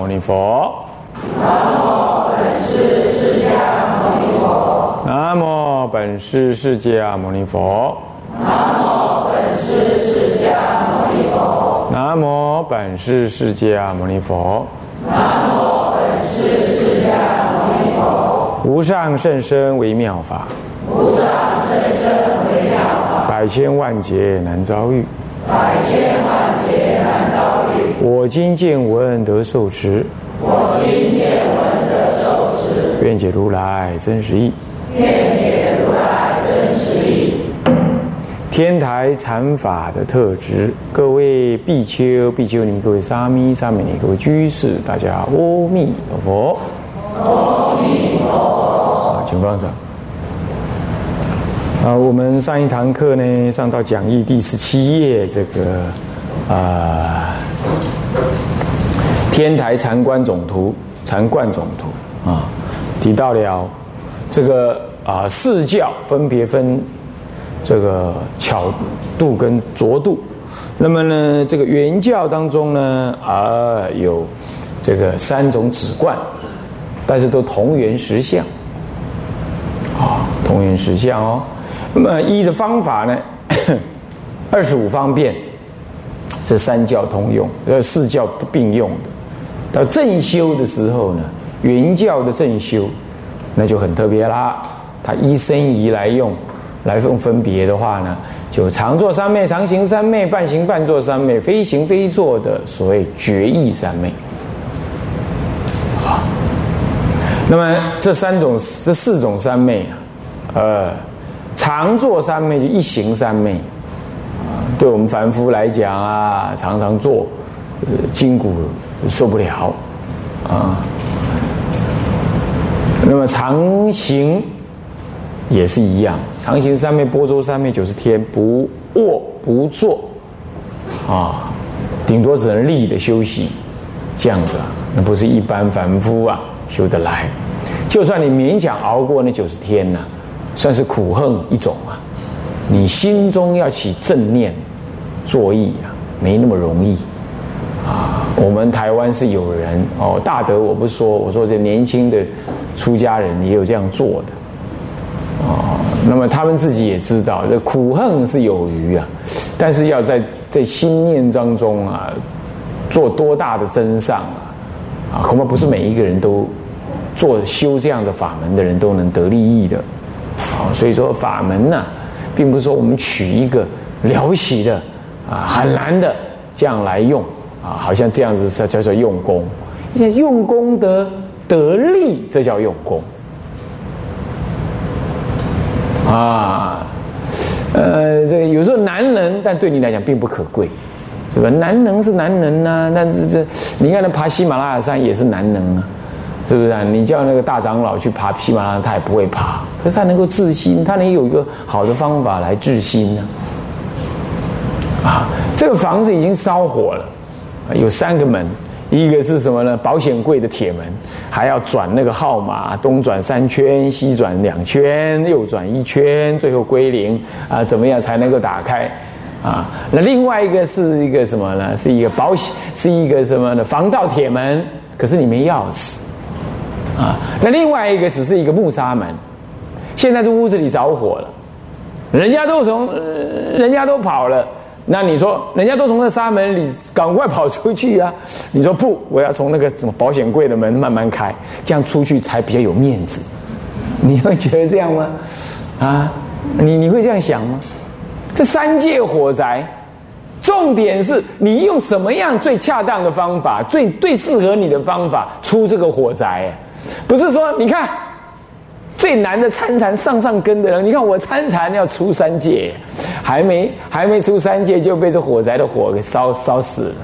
牟尼佛。南无本师释迦牟尼佛。南无本师释迦牟尼佛。南无本师释迦牟尼佛。南无本师释迦牟尼佛。无上甚深微妙法，无上甚深微妙法，百千万劫难遭遇。百千万。我今见闻得受持，我今见闻得受持，愿解如来真实义。愿解如来真实义。天台禅法的特质，各位比丘、比丘尼，各位沙弥、沙弥尼，各位居士，大家阿弥陀佛。阿弥陀佛。啊，请放上。啊，我们上一堂课呢，上到讲义第十七页，这个啊，天台禅观总图、禅观总图啊，提到了这个啊四教分别分这个巧度跟拙度。那么呢，这个原教当中呢，啊有这个三种止观，但是都同源实相。啊，同源实相哦。那么一的方法呢，二十五方便，这三教通用，呃，四教并用的。到正修的时候呢，云教的正修，那就很特别啦。它依身仪来用，来用分别的话呢，就常坐三昧、常行三昧、半行半坐三昧、非行非坐的所谓决意三昧。啊，那么这三种、这四种三昧啊，呃。常坐三昧就一行三昧，对我们凡夫来讲啊，常常做，筋骨受不了，啊。那么常行也是一样，常行三昧、波州三昧九十天，不卧不坐，啊，顶多只能立的休息，这样子，那不是一般凡夫啊修得来。就算你勉强熬过那九十天呢。算是苦恨一种啊！你心中要起正念、作义啊，没那么容易啊。我们台湾是有人哦，大德我不说，我说这年轻的出家人也有这样做的啊。那么他们自己也知道，这苦恨是有余啊，但是要在在心念当中啊，做多大的真上啊啊，恐怕不是每一个人都做修这样的法门的人都能得利益的。啊，所以说法门呢，并不是说我们取一个了不起的啊很难的这样来用啊，好像这样子叫叫做用功，用功得得利，这叫用功啊。呃，这个有时候难能，但对你来讲并不可贵，是吧？难能是难能啊，那这这你看那爬喜马拉雅山也是难能啊。是不是啊？你叫那个大长老去爬喜马拉雅，他也不会爬。可是他能够治心，他能有一个好的方法来治心呢。啊这个房子已经烧火了，有三个门，一个是什么呢？保险柜的铁门，还要转那个号码，东转三圈，西转两圈，右转一圈，最后归零啊？怎么样才能够打开？啊，那另外一个是一个什么呢？是一个保险，是一个什么呢？防盗铁门，可是你没钥匙。啊，那另外一个只是一个木纱门，现在这屋子里着火了，人家都从，人家都跑了，那你说，人家都从那纱门里赶快跑出去啊？你说不，我要从那个什么保险柜的门慢慢开，这样出去才比较有面子。你会觉得这样吗？啊，你你会这样想吗？这三界火灾，重点是你用什么样最恰当的方法，最最适合你的方法出这个火灾？不是说，你看最难的参禅上上根的人，你看我参禅要出三界，还没还没出三界就被这火灾的火给烧烧死了。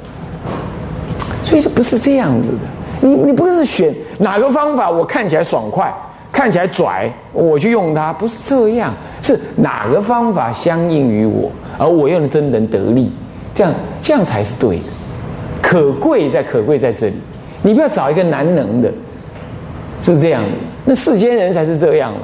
所以说不是这样子的，你你不是选哪个方法我看起来爽快，看起来拽，我去用它，不是这样，是哪个方法相应于我，而我又能真能得力，这样这样才是对的。可贵在可贵在这里，你不要找一个难能的。是这样的，那世间人才是这样了。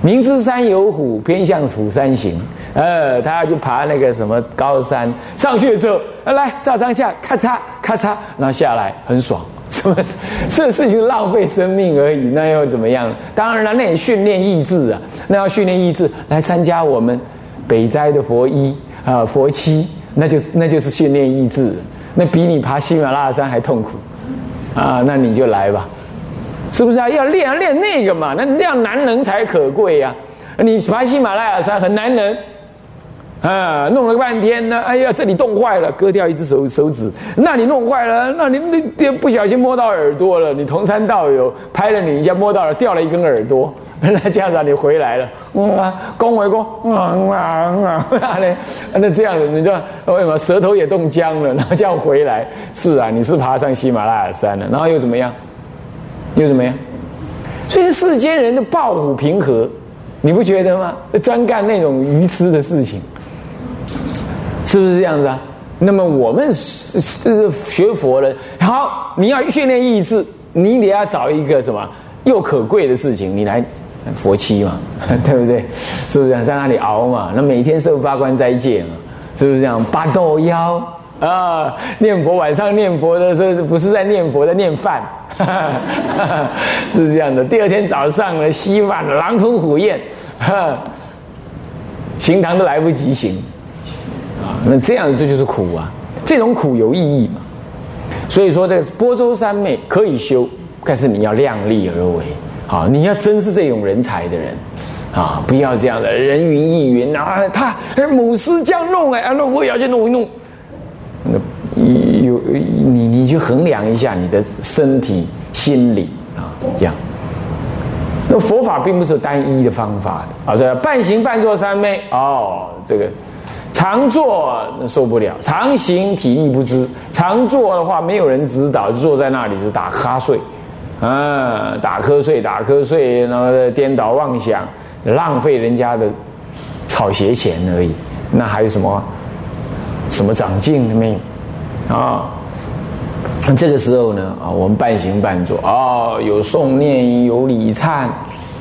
明知山有虎，偏向虎山行。呃，他要去爬那个什么高山，上去之后，呃来照张相，咔嚓咔嚓，然后下来很爽，是不是这事情浪费生命而已，那又怎么样？当然了，那也训练意志啊，那要训练意志来参加我们北斋的佛一啊佛七，那就那就是训练意志，那比你爬喜马拉雅山还痛苦啊！那你就来吧，是不是啊？要练练那个嘛，那这样难能才可贵呀！你爬喜马拉雅山很难能。啊，弄了半天呢，哎呀，这里冻坏了，割掉一只手手指；那你弄坏了，那你那不小心摸到耳朵了，你同山道友拍了你一下，摸到了，掉了一根耳朵。那这样子你回来了，啊，恭维恭，啊啊啊，那这样子你就为什么舌头也冻僵了？然后这样回来，是啊，你是爬上喜马拉雅山了，然后又怎么样？又怎么样？所以世间人的抱虎平和，你不觉得吗？专干那种愚痴的事情。是不是这样子啊？那么我们是是学佛的，好，你要训练意志，你得要找一个什么又可贵的事情，你来佛七嘛，对不对？是不是这样？在那里熬嘛？那每天受八关斋戒嘛？是不是这样？八豆腰啊，念佛晚上念佛的时候，不是在念佛，在念饭，是这样的。第二天早上呢，稀饭狼吞虎咽，行堂都来不及行。啊那这样这就是苦啊，这种苦有意义嘛？所以说，这波州三昧可以修，但是你要量力而为啊！你要真是这种人才的人啊，不要这样的人云亦云啊！他母师这样弄哎，那我也要去弄一弄。有你，你去衡量一下你的身体、心理啊，这样。那佛法并不是单一的方法的啊，这半行半坐三昧哦，这个。常坐受不了，常行体力不支。常坐的话，没有人指导，坐在那里是打瞌睡，啊，打瞌睡，打瞌睡，然后颠倒妄想，浪费人家的草鞋钱而已。那还有什么什么长进没有？啊，这个时候呢，啊，我们半行半坐，哦，有诵念，有礼忏，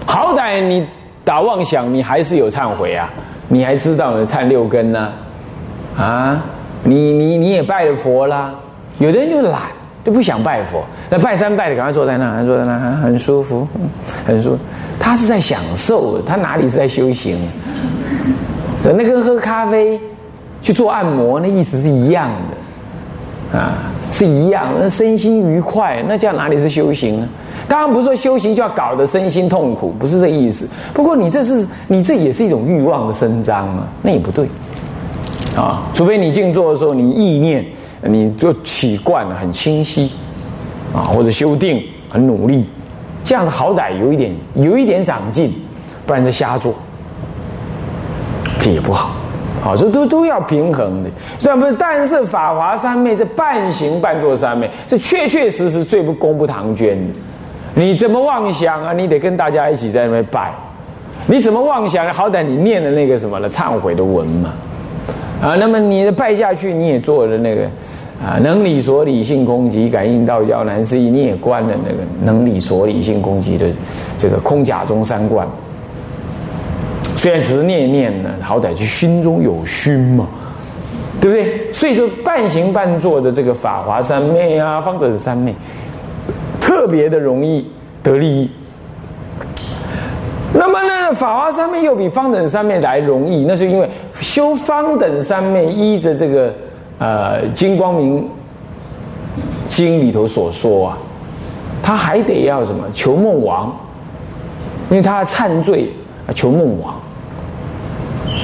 好歹你打妄想，你还是有忏悔啊。你还知道呢？忏六根呢？啊，你你你也拜了佛啦。有的人就懒，就不想拜佛。那拜三拜的，赶快坐在那，坐在那，很舒服，很舒服。他是在享受，他哪里是在修行？那跟喝咖啡、去做按摩，那意思是一样的啊，是一样。那身心愉快，那叫哪里是修行呢？当然不是说修行就要搞得身心痛苦，不是这意思。不过你这是你这也是一种欲望的伸张嘛，那也不对啊。除非你静坐的时候，你意念你就起惯了，很清晰啊，或者修定很努力，这样子好歹有一点有一点长进，不然就瞎做，这也不好。好，这都都要平衡的，虽然不是，但是法华三昧这半行半坐三昧是确确实实最不功不唐捐的。你怎么妄想啊？你得跟大家一起在那边拜。你怎么妄想？好歹你念了那个什么了忏悔的文嘛。啊，那么你的拜下去，你也做了那个啊，能理所理性空寂，感应道交难思议，你也关了那个能理所理性空寂的这个空假中三观。虽然只是念念呢，好歹就心中有熏嘛，对不对？所以就半行半坐的这个法华三昧啊，方得三昧。特别的容易得利益，那么呢，法华三昧又比方等三昧来容易，那是因为修方等三昧依着这个呃《金光明经》里头所说啊，他还得要什么求梦王，因为他忏罪求梦王，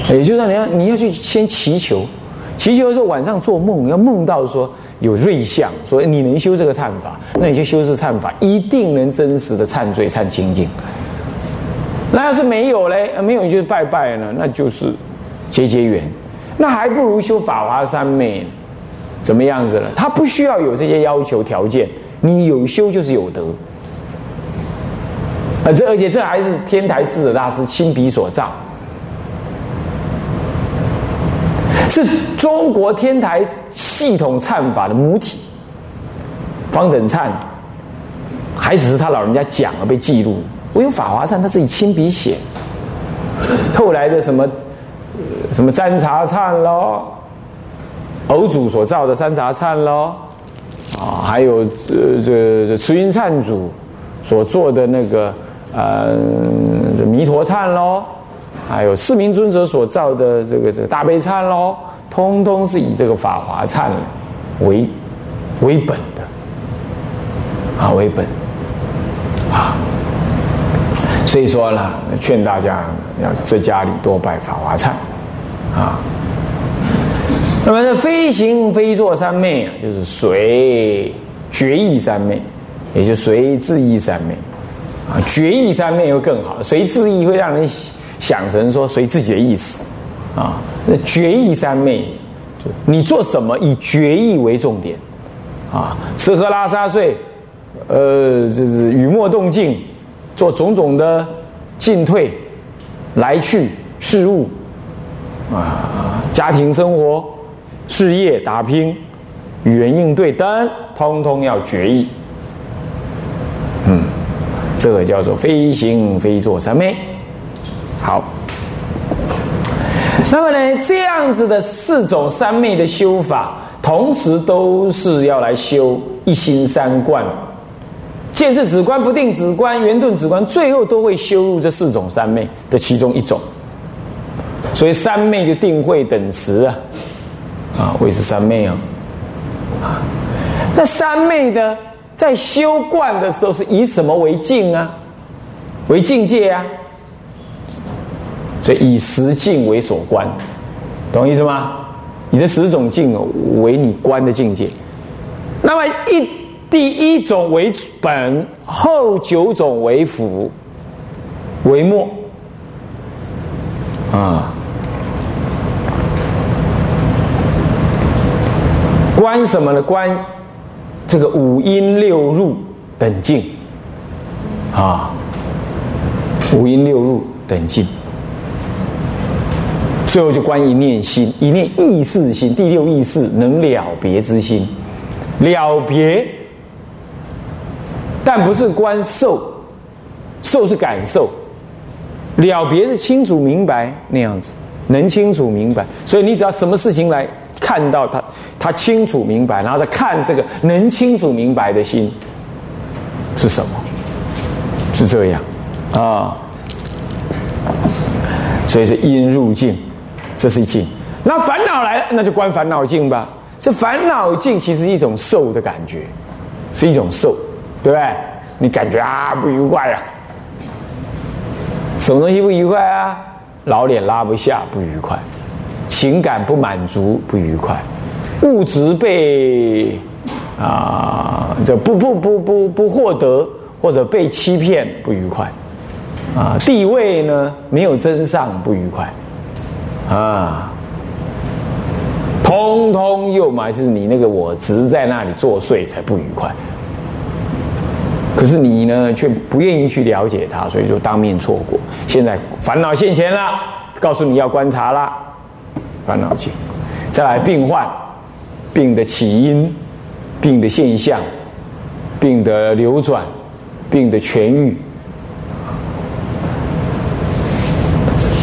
也就是说你要你要去先祈求，祈求的时候晚上做梦要梦到说。有瑞相，说你能修这个忏法，那你就修这个忏法，一定能真实的忏罪、忏清净。那要是没有嘞，没有你就拜拜呢，那就是结结缘。那还不如修法华三昧，怎么样子呢？他不需要有这些要求条件，你有修就是有德。啊，这而且这还是天台智者大师亲笔所造。是中国天台系统忏法的母体，方等忏，还只是他老人家讲了被记录。我用法华忏他自己亲笔写，后来的什么什么占茶忏喽，偶主所造的三茶忏喽，啊，啊，还有这这这慈云忏主所做的那个呃这弥陀忏喽，还有四明尊者所造的这个这个大悲忏喽，通通是以这个法华忏为为本的啊，为本啊。所以说呢，劝大家要在家里多拜法华忏啊。那么这飞行飞坐三昧啊，就是随觉意三昧，也就随自意三昧啊。决意三昧又更好，随自意会让人想成说随自己的意思啊。那决意三昧，你做什么以决意为重点啊。吃喝拉撒睡，呃，就是雨墨动静，做种种的进退来去事物啊，家庭生活。事业打拼、与人应对等，通通要决意。这个叫做飞行飞坐三昧。好，那么呢，这样子的四种三昧的修法，同时都是要来修一心三观、见智止观、不定止观、圆顿止观，最后都会修入这四种三昧的其中一种。所以三昧就定慧等持啊。啊，也是三昧啊，啊，那三昧的在修观的时候是以什么为境啊？为境界啊？所以以十境为所观，懂意思吗？你的十种境为你观的境界。那么一第一种为本，后九种为辅为末啊。观什么呢？观这个五音六入等境。啊，五音六入等境，最后就关一念心，一念意识心，第六意识能了别之心，了别，但不是观受，受是感受，了别是清楚明白那样子，能清楚明白，所以你只要什么事情来。看到他，他清楚明白，然后再看这个能清楚明白的心是什么？是这样啊。所以是因入境，这是境。那烦恼来了，那就关烦恼境吧。这烦恼境其实一种受的感觉，是一种受，对不对？你感觉啊不愉快啊，什么东西不愉快啊？老脸拉不下，不愉快。情感不满足，不愉快；物质被啊，这不不不不不获得，或者被欺骗，不愉快；啊，地位呢没有增上，不愉快；啊，通通又嘛是你那个我执在那里作祟，才不愉快。可是你呢，却不愿意去了解他，所以就当面错过。现在烦恼现前了，告诉你要观察了。烦恼境，再来病患，病的起因，病的现象，病的流转，病的痊愈，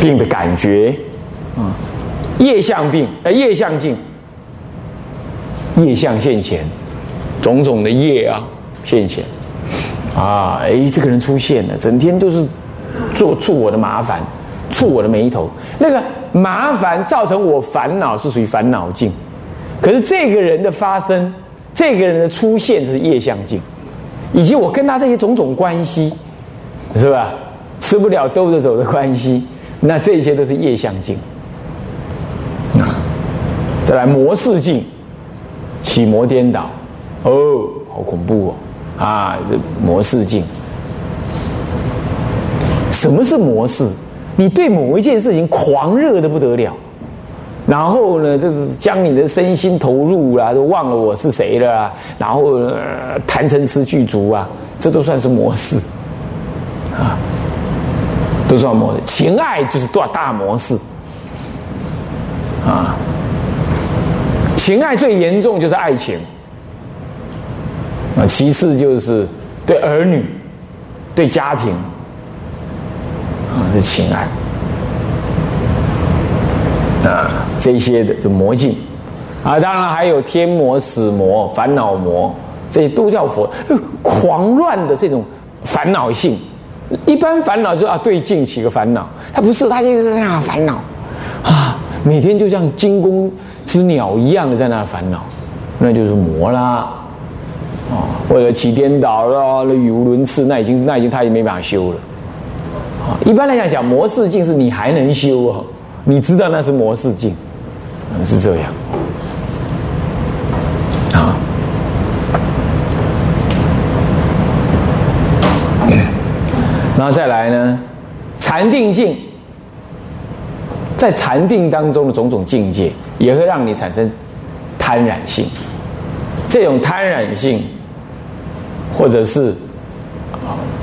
病的感觉，啊，业相病，呃，业相境，业相现前，种种的业啊现前，啊，哎，这个人出现了，整天都是做触我的麻烦，触我的眉头，那个。麻烦造成我烦恼是属于烦恼境，可是这个人的发生，这个人的出现是业相境，以及我跟他这些种种关系，是吧？吃不了兜着走的关系，那这些都是业相境。啊，再来模式境，起魔颠倒，哦，好恐怖哦！啊，这模式境，什么是模式？你对某一件事情狂热的不得了，然后呢，就是将你的身心投入啊，都忘了我是谁了，然后谈成诗具足啊，这都算是模式啊，都算模式。情爱就是大大模式啊，情爱最严重就是爱情啊，其次就是对儿女、对家庭。是情爱啊，这些的就魔境啊，当然还有天魔、死魔、烦恼魔这些都叫佛。狂乱的这种烦恼性，一般烦恼就啊对境起个烦恼，他不是，他就是在那烦恼啊，每天就像惊弓之鸟一样的在那烦恼，那就是魔啦。啊，或者起颠倒了，语无伦次，那已经那已经他也没办法修了。一般来讲讲魔世境是你还能修啊，你知道那是魔世境，是这样。啊，然后再来呢，禅定境，在禅定当中的种种境界，也会让你产生贪染性，这种贪染性。或者是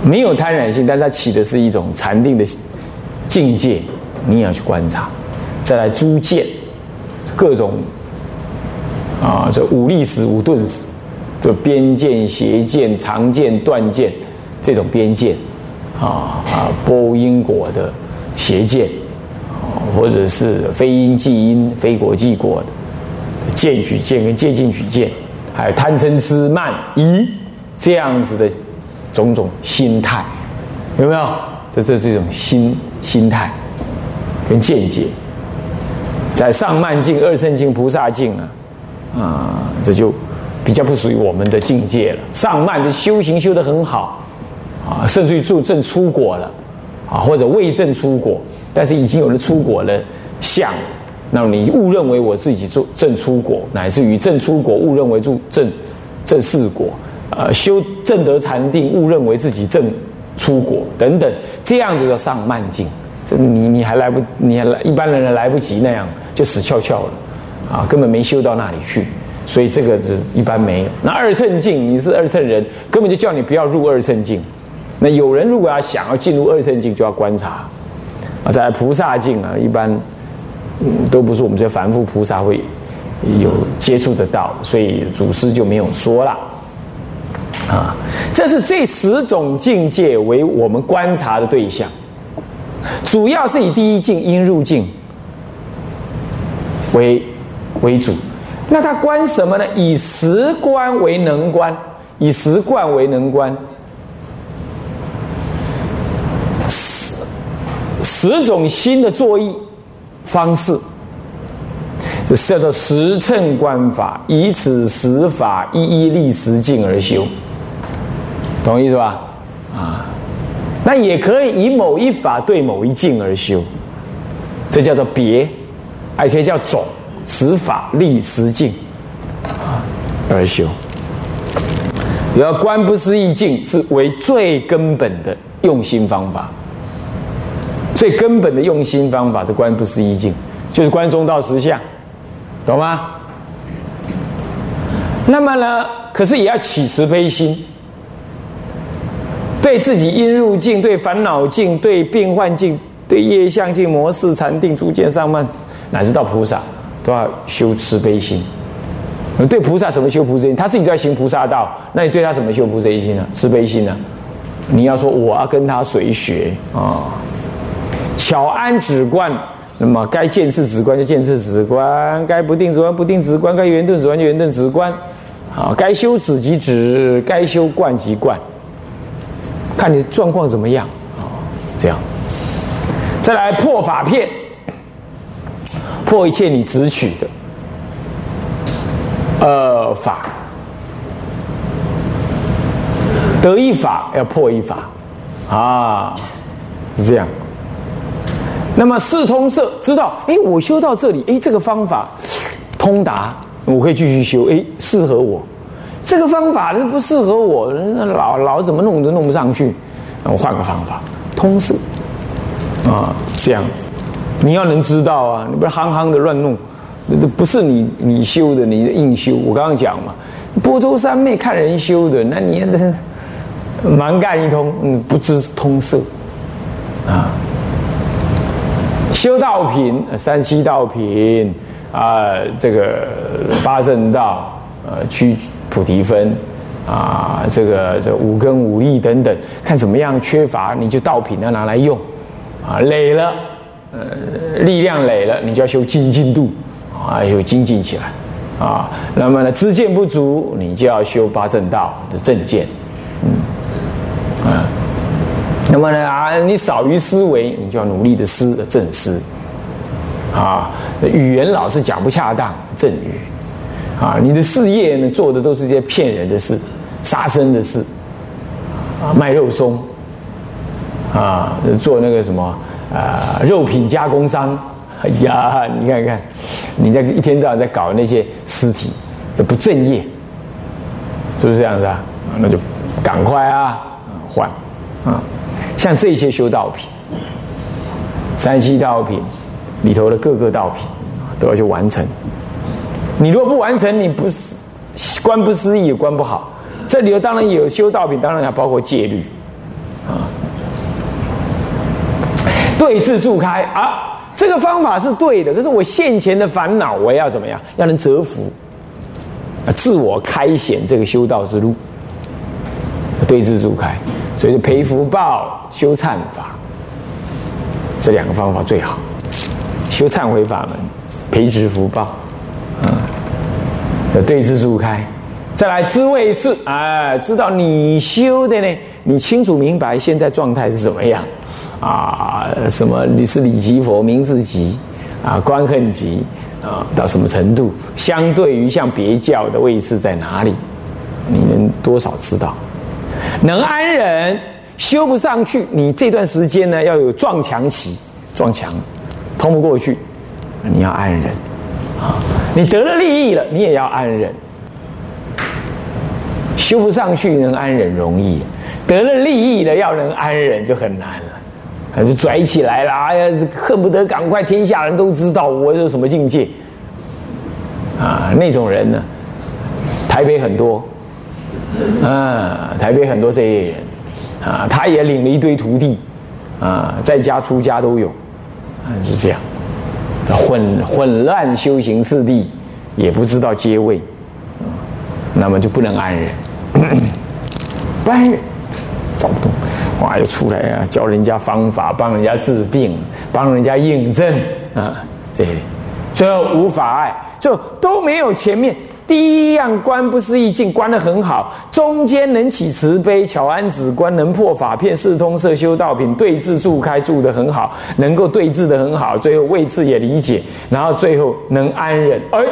没有贪染性，但是它起的是一种禅定的境界，你也要去观察。再来诸见，各种啊，这五力死、五钝死，这边见、邪见、常见、断见，这种边见啊啊，波因果的邪见，或者是非因即因、非果即果的见取见跟借进取见，还有贪嗔痴慢疑。这样子的种种心态，有没有？这这是一种心心态跟见解，在上慢境、二圣境、菩萨境啊，啊，这就比较不属于我们的境界了。上慢的修行修得很好啊，甚至于就正出果了啊，或者未正出果，但是已经有了出果的相，那么你误认为我自己做正出果，乃至于正出果误认为住正正四果。呃，修正得禅定，误认为自己正出果等等，这样子叫上慢境。这你你还来不，你还来一般人来不及那样就死翘翘了，啊，根本没修到那里去。所以这个是一般没有。那二乘境，你是二乘人，根本就叫你不要入二乘境。那有人如果要想要进入二乘境，就要观察。啊，在菩萨境啊，一般都不是我们这凡夫菩萨会有接触得到，所以祖师就没有说了。啊，这是这十种境界为我们观察的对象，主要是以第一境因入境为为主。那他观什么呢？以实观为能观，以实观为能观。十十种新的作意方式，这叫做实乘观法，以此实法一一立实境而修。懂意思吧？啊，那也可以以某一法对某一境而修，这叫做别，还可以叫种实法立实境而修。要观不思议境是为最根本的用心方法，最根本的用心方法是观不思议境，就是观中道实相，懂吗？那么呢，可是也要起慈悲心。对自己因入境、对烦恼境、对变幻境、对业相境、模式禅定、逐渐上慢，乃至到菩萨，都要修慈悲心。对菩萨怎么修菩萨心？他自己在行菩萨道，那你对他怎么修菩萨心呢？慈悲心呢？你要说我要跟他随学啊，巧安止观，那么该见次止观就见次止观，该不定止观不定止观，该圆顿止观就圆顿止观，啊，该修止即止，该修观即观。看你状况怎么样啊？这样子，再来破法片，破一切你执取的呃法，得一法要破一法啊，是这样。那么四通色知道，哎，我修到这里，哎，这个方法通达，我可以继续修，哎，适合我。这个方法那不适合我，老老怎么弄都弄不上去，我换个方法，通识啊，这样子，你要能知道啊，你不是夯夯的乱弄，那不是你你修的，你硬修。我刚刚讲嘛，波州三昧看人修的，那你那是蛮干一通，嗯，不知通色啊。修道品，三七道品啊，这个八正道，呃，去。菩提分啊，这个这五根五力等等，看怎么样缺乏，你就道品要拿来用啊，累了，呃，力量累了，你就要修精进度啊，有精进起来啊。那么呢，知见不足，你就要修八正道的正见，嗯啊。那么呢啊，你少于思维，你就要努力的思正思啊。语言老是讲不恰当，正语啊。你的事业呢，做的都是些骗人的事、杀生的事啊，卖肉松啊，做那个什么啊，肉品加工商。哎呀，你看看，你在一天到晚在搞那些尸体，这不正业，是不是这样子啊？那就赶快啊，换啊！像这些修道品，山西道品里头的各个道品都要去完成。你如果不完成，你不是观不思议也观不好。这里头当然有修道品，当然还包括戒律啊，对治助开啊。这个方法是对的，可是我现前的烦恼，我要怎么样？要能折服，啊，自我开显这个修道之路，对治助开，所以就培福报、修忏法，这两个方法最好。修忏悔法门，培植福报，对治住开，再来知位是，哎，知道你修的呢，你清楚明白现在状态是怎么样。啊，什么你是理即佛名字即啊，观恨即啊，到什么程度？相对于像别教的位置在哪里？你能多少知道？能安忍修不上去，你这段时间呢要有撞墙期，撞墙通不过去，你要安忍啊。你得了利益了，你也要安忍。修不上去能安忍容易，得了利益了要能安忍就很难了。还是拽起来了，哎呀，恨不得赶快天下人都知道我有什么境界啊！那种人呢，台北很多，啊，台北很多这些人啊，他也领了一堆徒弟啊，在家出家都有，啊，是这样，混混乱修行次第，也不知道阶位，那么就不能安忍，不安忍，找不动。哇，又出来啊！教人家方法，帮人家治病，帮人家印证啊，这些，最后无法爱，就都没有前面第一样观不思议境观的很好，中间能起慈悲，巧安止观，能破法片，四通摄修道品，对治住开住的很好，能够对治的很好，最后位置也理解，然后最后能安忍，哎，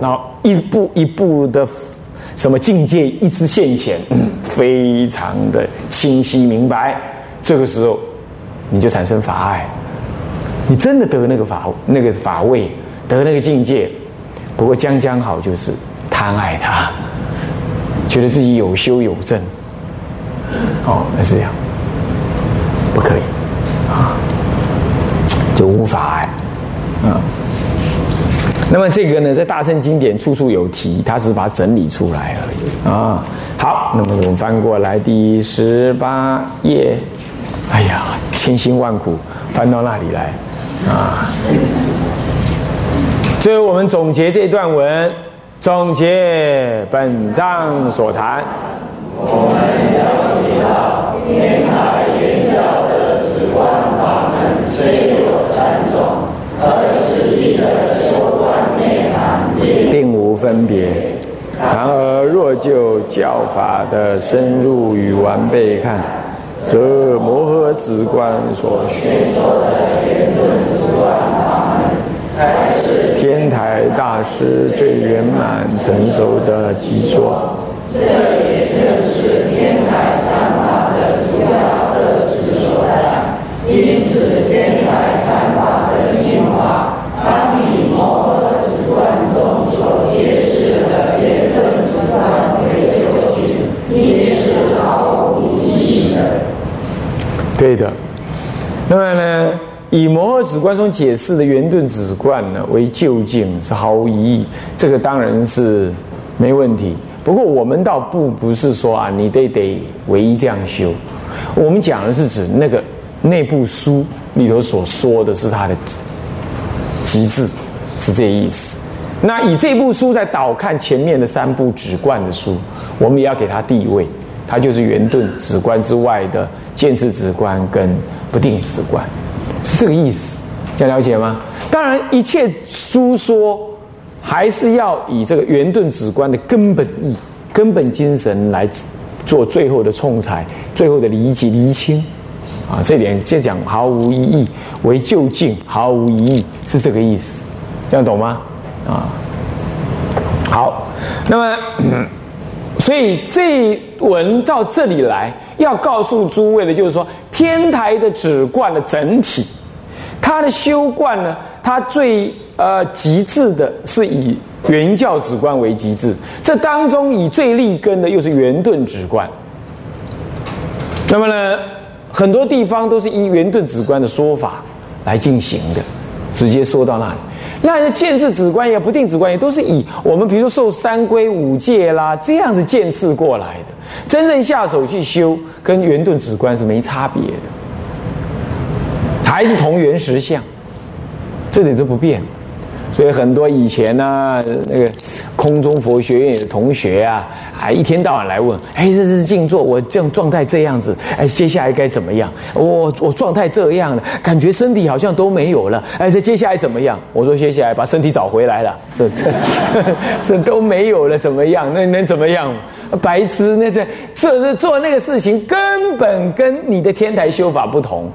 然后一步一步的。什么境界一直现前，非常的清晰明白。这个时候，你就产生法爱，你真的得那个法那个法位，得那个境界。不过将将好就是贪爱他，觉得自己有修有正，哦，那是这样，不可以。啊，就无法爱。啊。那么这个呢，在大圣经典处处有提，他只是把它整理出来而已。啊。好，那么我们翻过来第十八页，哎呀，千辛万苦翻到那里来。啊。最后我们总结这段文，总结本章所谈。我们了解到天台圆教的止观法门虽有三种，而实际的。并无分别，然而若就教法的深入与完备看，则摩诃止观所宣说的圆顿止观法，是最圆满成熟的基座。这也正是天台禅法的主要特质所在。因此，天台禅法的精华，常以摩诃止观中所揭示的圆论之观为究竟，因是毫无意义的。对的。另外呢？以摩诃止观中解释的圆顿止观呢为究竟是毫无疑义，这个当然是没问题。不过我们倒不不是说啊，你得得唯一这样修，我们讲的是指那个那部书里头所说的是它的极致，是这意思。那以这部书在导看前面的三部止观的书，我们也要给它地位，它就是圆顿止观之外的。见智止观跟不定止观是这个意思，这样了解吗？当然，一切书说还是要以这个圆顿止观的根本意、根本精神来做最后的冲裁、最后的理解、厘清。啊，这点就讲毫无意义，为就近毫无意义，是这个意思，这样懂吗？啊，好，那么，所以这文到这里来，要告诉诸位的，就是说，天台的止观的整体，它的修观呢，它最呃极致的是以圆教止观为极致，这当中以最立根的又是圆顿止观，那么呢？很多地方都是依圆顿止观的说法来进行的，直接说到那里。那些见次止观也不定止观也都是以我们比如说受三规五戒啦这样子见次过来的，真正下手去修，跟圆顿止观是没差别的，还是同原实相，这点都不变。所以很多以前呢，那个空中佛学院的同学啊，还一天到晚来问：哎，这是静坐，我这样状态这样子，哎，接下来该怎么样？我我状态这样了，感觉身体好像都没有了，哎，这接下来怎么样？我说接下来把身体找回来了，这这 这都没有了，怎么样？那能怎么样？白痴，那这这做那个事情根本跟你的天台修法不同。